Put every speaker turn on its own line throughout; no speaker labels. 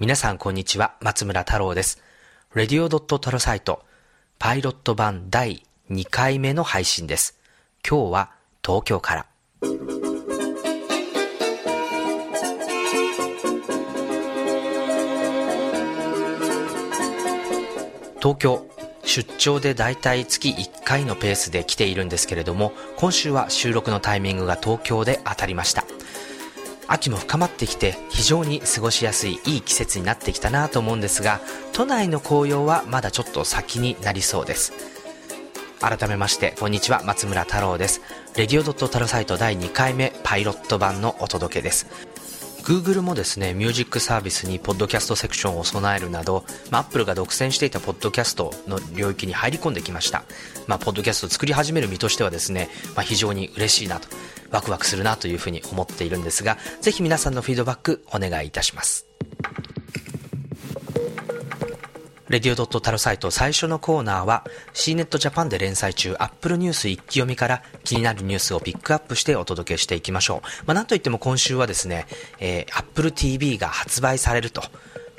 皆さんこんにちは、松村太郎です。レディオドットタロサイト、パイロット版第2回目の配信です。今日は東京から。東京、出張でだいたい月1回のペースで来ているんですけれども、今週は収録のタイミングが東京で当たりました。秋も深まってきて非常に過ごしやすいいい季節になってきたなと思うんですが都内の紅葉はまだちょっと先になりそうです。改めましてこんにちは松村太郎です。レディオドットタロサイト第2回目パイロット版のお届けです。Google もですね、ミュージックサービスにポッドキャストセクションを備えるなど、まあ、Apple が独占していたポッドキャストの領域に入り込んできました。まあ、ポッドキャストを作り始める身としてはですね、まあ、非常に嬉しいなと、ワクワクするなというふうに思っているんですが、ぜひ皆さんのフィードバックお願いいたします。レディオドットタロサイト最初のコーナーは C ネットジャパンで連載中 Apple ニュース一気読みから気になるニュースをピックアップしてお届けしていきましょう。まあ、なんといっても今週はですね、えー、Apple TV が発売されると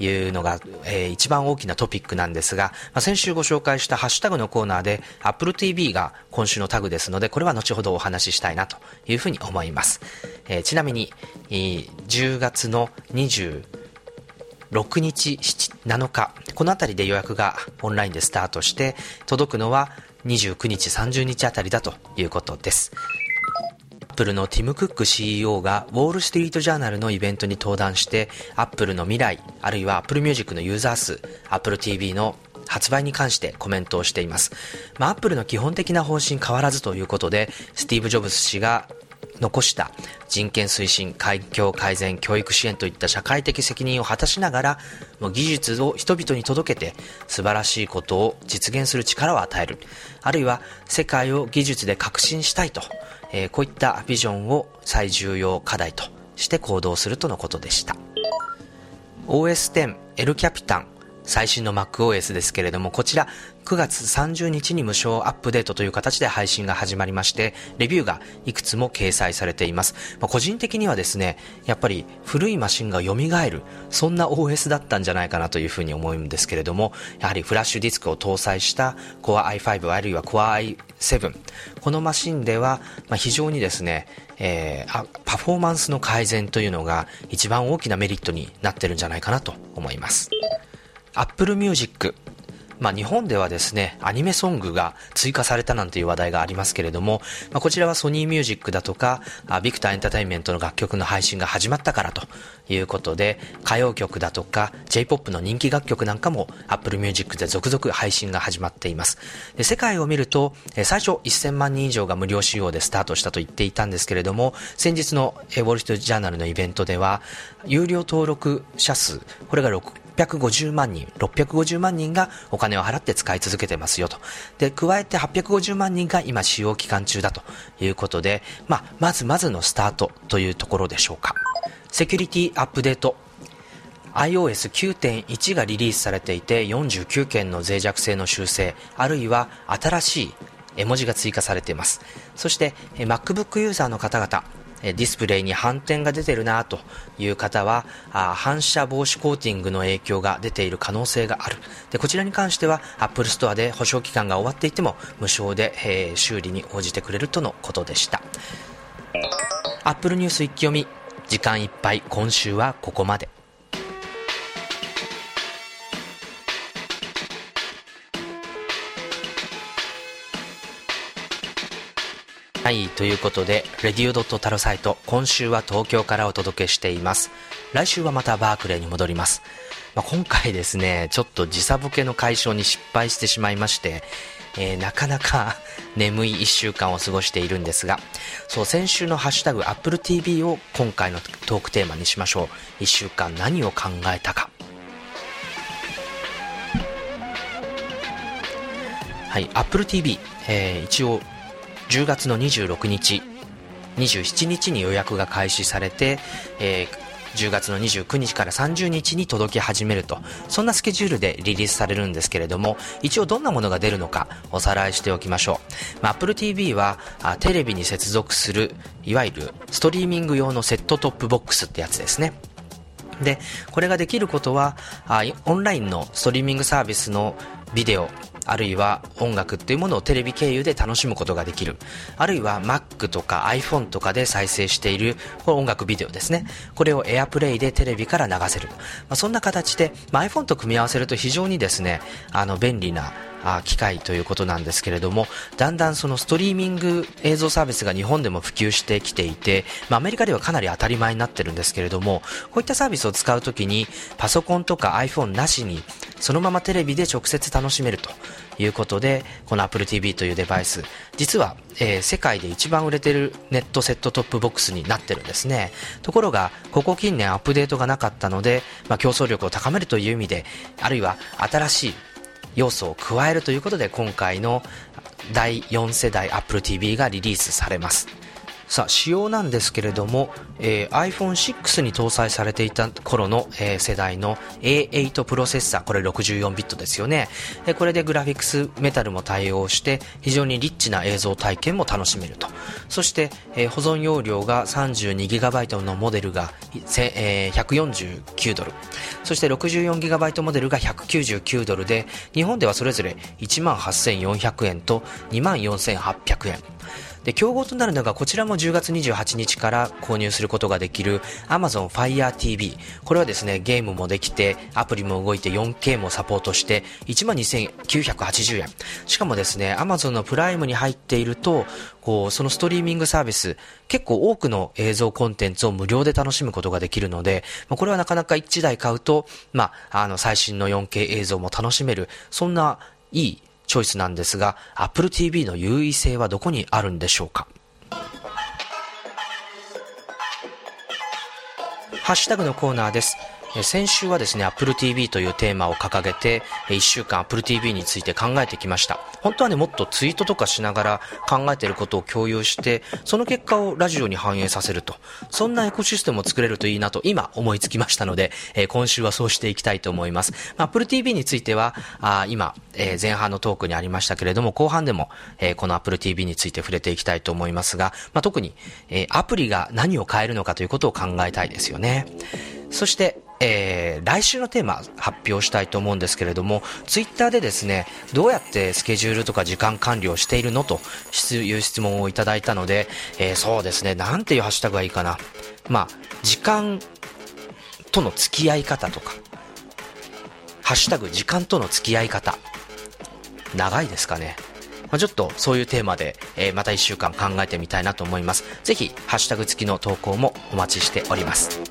いうのが、えー、一番大きなトピックなんですが、まあ、先週ご紹介したハッシュタグのコーナーで Apple TV が今週のタグですので、これは後ほどお話ししたいなというふうに思います。えー、ちなみに、えー、10月の26日、7日、このあたりで予約がオンラインでスタートして、届くのは29日、30日あたりだということです。アップルのティム・クック CEO がウォール・ストリート・ジャーナルのイベントに登壇してアップルの未来あるいはアップルミュージックのユーザー数アップル TV の発売に関してコメントをしています。まあ、アップルの基本的な方針変わらずということで、スティーブ・ジョブズ氏が残した人権推進、環境改善、教育支援といった社会的責任を果たしながら、技術を人々に届けて素晴らしいことを実現する力を与える。あるいは世界を技術で革新したいと、えー、こういったビジョンを最重要課題として行動するとのことでした。OS10、L キャピタン、最新の MacOS ですけれども、こちら9月30日に無償アップデートという形で配信が始まりまして、レビューがいくつも掲載されています。まあ、個人的にはですね、やっぱり古いマシンが蘇る、そんな OS だったんじゃないかなというふうに思うんですけれども、やはりフラッシュディスクを搭載した Core i5 あるいは Core i7、このマシンでは、ま、非常にですね、えー、パフォーマンスの改善というのが一番大きなメリットになってるんじゃないかなと思います。Apple Music まあ、日本ではですね、アニメソングが追加されたなんていう話題がありますけれども、まあ、こちらはソニーミュージックだとか、ビクターエンターテインメントの楽曲の配信が始まったからということで、歌謡曲だとか、J-POP の人気楽曲なんかも Apple Music で続々配信が始まっています。で世界を見ると、最初1000万人以上が無料使用でスタートしたと言っていたんですけれども、先日のウォール・ストリート・ジャーナルのイベントでは、有料登録者数、これが6 650万人、650万人がお金を払って使い続けてますよと。で、加えて850万人が今使用期間中だということで、まあ、まずまずのスタートというところでしょうか。セキュリティアップデート iOS9.1 がリリースされていて49件の脆弱性の修正あるいは新しい絵文字が追加されていますそして MacBook ユーザーの方々ディスプレイに反転が出てるなという方は反射防止コーティングの影響が出ている可能性がある。でこちらに関しては Apple Store で保証期間が終わっていても無償で、えー、修理に応じてくれるとのことでした。Apple ニュース一気読み時間いっぱい今週はここまで。はい、ということで、レディオドットタロサイト、今週は東京からお届けしています。来週はまたバークレーに戻ります。まあ、今回ですね、ちょっと時差ボケの解消に失敗してしまいまして、えー、なかなか眠い1週間を過ごしているんですが、そう、先週のハッシュタグ Apple TV を今回のトークテーマにしましょう。1週間何を考えたか。はい、Apple TV、えー、一応10月の26日、27日に予約が開始されて、えー、10月の29日から30日に届き始めると、そんなスケジュールでリリースされるんですけれども、一応どんなものが出るのかおさらいしておきましょう。まあ、Apple TV はあテレビに接続する、いわゆるストリーミング用のセットトップボックスってやつですね。で、これができることは、あオンラインのストリーミングサービスのビデオ、あるいは音楽っていうものをテレビ経由で楽しむことができる。あるいは Mac とか iPhone とかで再生しているこ音楽ビデオですね。これを AirPlay でテレビから流せる。まあ、そんな形で、まあ、iPhone と組み合わせると非常にですね、あの便利なあ機械ということなんですけれども、だんだんそのストリーミング映像サービスが日本でも普及してきていて、まあ、アメリカではかなり当たり前になってるんですけれども、こういったサービスを使うときに、パソコンとか iPhone なしに、そのままテレビで直接楽しめるということで、この Apple TV というデバイス、実は、えー、世界で一番売れてるネットセットトップボックスになってるんですね。ところが、ここ近年アップデートがなかったので、まあ、競争力を高めるという意味で、あるいは新しい要素を加えるということで今回の第4世代 Apple TV がリリースされます。さあ仕様なんですけれども、えー、iPhone6 に搭載されていた頃の、えー、世代の A8 プロセッサーこれ64ビットですよね、えー、これでグラフィックスメタルも対応して非常にリッチな映像体験も楽しめると。そして、えー、保存容量が 32GB のモデルが、えー、149ドル。そして 64GB モデルが199ドルで日本ではそれぞれ1万8400円と2万4800円。で、競合となるのがこちらも10月28日から購入することができる Amazon Fire TV。これはですね、ゲームもできて、アプリも動いて 4K もサポートして、12,980円。しかもですね、Amazon のプライムに入っていると、こう、そのストリーミングサービス、結構多くの映像コンテンツを無料で楽しむことができるので、まこれはなかなか1台買うと、まあ、あの、最新の 4K 映像も楽しめる、そんないいチョイスなんですが、Apple TV の優位性はどこにあるんでしょうか？ハッシュタグのコーナーです。先週はですね、Apple TV というテーマを掲げて、1週間 Apple TV について考えてきました。本当はね、もっとツイートとかしながら考えてることを共有して、その結果をラジオに反映させると。そんなエコシステムを作れるといいなと今思いつきましたので、えー、今週はそうしていきたいと思います。まあ、Apple TV については、あ今、えー、前半のトークにありましたけれども、後半でも、えー、この Apple TV について触れていきたいと思いますが、まあ、特に、えアプリが何を変えるのかということを考えたいですよね。そして、えー、来週のテーマ発表したいと思うんですけれども、ツイッターでですね、どうやってスケジュールとか時間管理をしているのという質問をいただいたので、えー、そうですね、なんていうハッシュタグがいいかな。まあ、時間との付き合い方とか、ハッシュタグ時間との付き合い方。長いですかね。まあ、ちょっとそういうテーマで、えー、また一週間考えてみたいなと思います。ぜひ、ハッシュタグ付きの投稿もお待ちしております。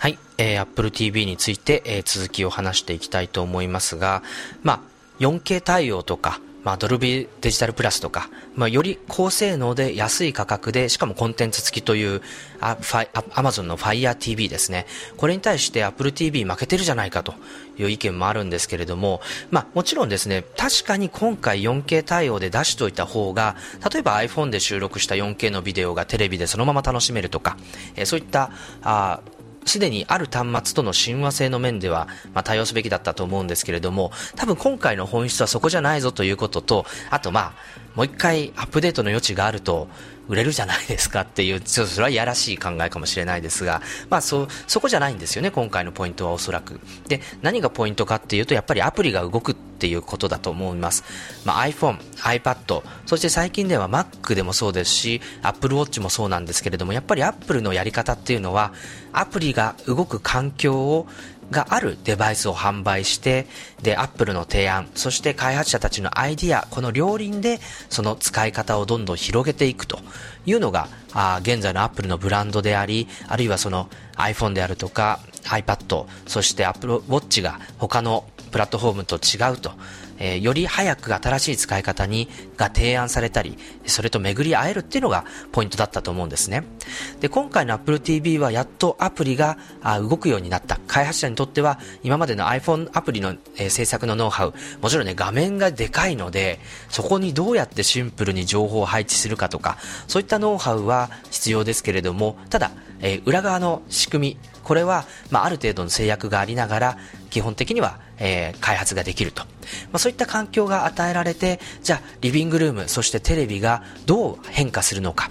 はいえー、Apple TV について、えー、続きを話していきたいと思いますが、まあ、4K 対応とか、まあ、ドルビーデジタルプラスとか、まあ、より高性能で安い価格で、しかもコンテンツ付きというあファイ Amazon の Fire TV ですね。これに対して Apple TV 負けてるじゃないかという意見もあるんですけれども、まあ、もちろんですね、確かに今回 4K 対応で出しておいた方が、例えば iPhone で収録した 4K のビデオがテレビでそのまま楽しめるとか、えー、そういったあすでにある端末との親和性の面では、まあ、対応すべきだったと思うんですけれども、多分今回の本質はそこじゃないぞということと、あとまあ、もう一回アップデートの余地があると、売れるじゃないですかっていう、ちょっとそれはいやらしい考えかもしれないですが、まあそ、そこじゃないんですよね、今回のポイントはおそらく。で、何がポイントかっていうと、やっぱりアプリが動くっていうことだと思います。まあ、iPhone、iPad、そして最近では Mac でもそうですし、Apple Watch もそうなんですけれども、やっぱり Apple のやり方っていうのは、アプリが動く環境をがあるデバイスを販売して、で、アップルの提案、そして開発者たちのアイディア、この両輪でその使い方をどんどん広げていくというのが、あ現在のアップルのブランドであり、あるいはその iPhone であるとか iPad、そして Apple Watch が他のプラットフォームと違うとえー、より早く新しい使い方に、が提案されたり、それと巡り会えるっていうのがポイントだったと思うんですね。で、今回の Apple TV はやっとアプリがあ動くようになった。開発者にとっては、今までの iPhone アプリの、えー、制作のノウハウ、もちろんね、画面がでかいので、そこにどうやってシンプルに情報を配置するかとか、そういったノウハウは必要ですけれども、ただ、えー、裏側の仕組み、これは、まあ、ある程度の制約がありながら、基本的には、えー、開発ができると。まあ、そういった環境が与えられて、じゃあ、リビングルーム、そしてテレビがどう変化するのか。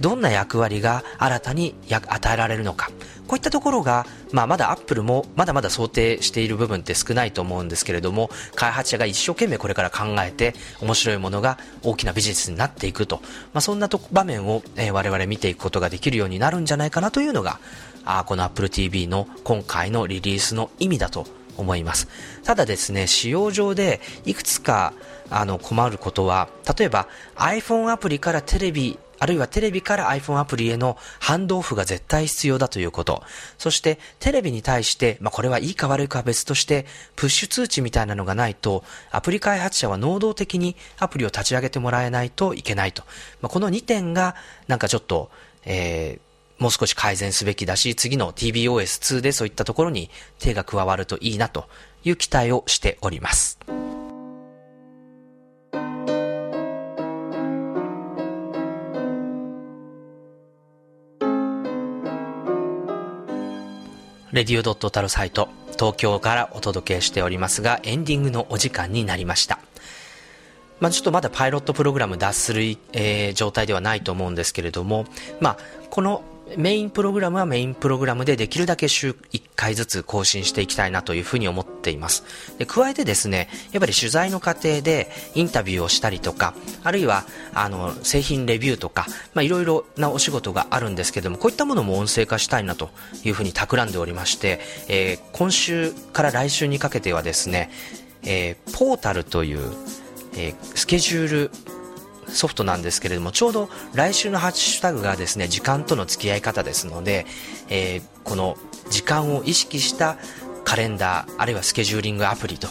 どんな役割が新たに与えられるのか。こういったところが、まあ、まだアップルもまだまだ想定している部分って少ないと思うんですけれども、開発者が一生懸命これから考えて、面白いものが大きなビジネスになっていくと、まあ、そんなと場面を、えー、我々見ていくことができるようになるんじゃないかなというのが、あこの Apple TV の今回のリリースの意味だと思います。ただですね、使用上でいくつかあの困ることは、例えば iPhone アプリからテレビあるいはテレビから iPhone アプリへのハンドオフが絶対必要だということ。そしてテレビに対して、まあ、これはいいか悪いかは別として、プッシュ通知みたいなのがないと、アプリ開発者は能動的にアプリを立ち上げてもらえないといけないと。まあ、この2点が、なんかちょっと、えー、もう少し改善すべきだし、次の TBOS2 でそういったところに手が加わるといいなという期待をしております。レディオドットタロサイト、東京からお届けしておりますが、エンディングのお時間になりました。まあ、ちょっとまだパイロットプログラム脱する、えー、状態ではないと思うんですけれども、まあ、このメインプログラムはメインプログラムでできるだけ週1回ずつ更新していきたいなというふうに思っています。で加えてですね、やっぱり取材の過程でインタビューをしたりとか、あるいはあの製品レビューとか、まあ、いろいろなお仕事があるんですけども、こういったものも音声化したいなというふうに企んでおりまして、えー、今週から来週にかけてはですね、えー、ポータルという、えー、スケジュールソフトなんですけれども、ちょうど来週のハッシュタグがですね、時間との付き合い方ですので、えー、この時間を意識したカレンダー、あるいはスケジューリングアプリと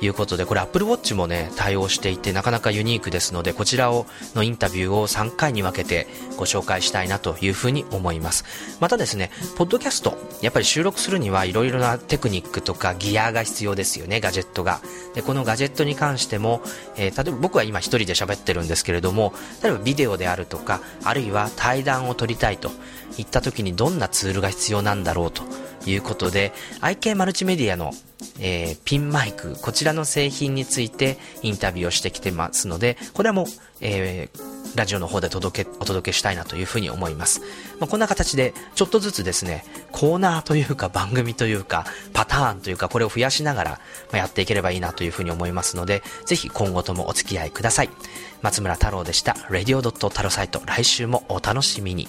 いうことで、これ Apple Watch もね、対応していて、なかなかユニークですので、こちらを、のインタビューを3回に分けてご紹介したいなというふうに思います。またですね、ポッドキャスト、やっぱり収録するにはいろいろなテクニックとかギアが必要ですよね、ガジェットが。で、このガジェットに関しても、えー、例えば僕は今一人で喋ってるんですけれども、例えばビデオであるとか、あるいは対談を撮りたいといった時にどんなツールが必要なんだろうということで、IK マルチメディアのえー、ピンマイク、こちらの製品についてインタビューをしてきてますので、これはもう、えー、ラジオの方で届け、お届けしたいなというふうに思います。まあ、こんな形で、ちょっとずつですね、コーナーというか番組というか、パターンというか、これを増やしながら、ま、やっていければいいなというふうに思いますので、ぜひ今後ともお付き合いください。松村太郎でした。radio. 太郎サイト、来週もお楽しみに。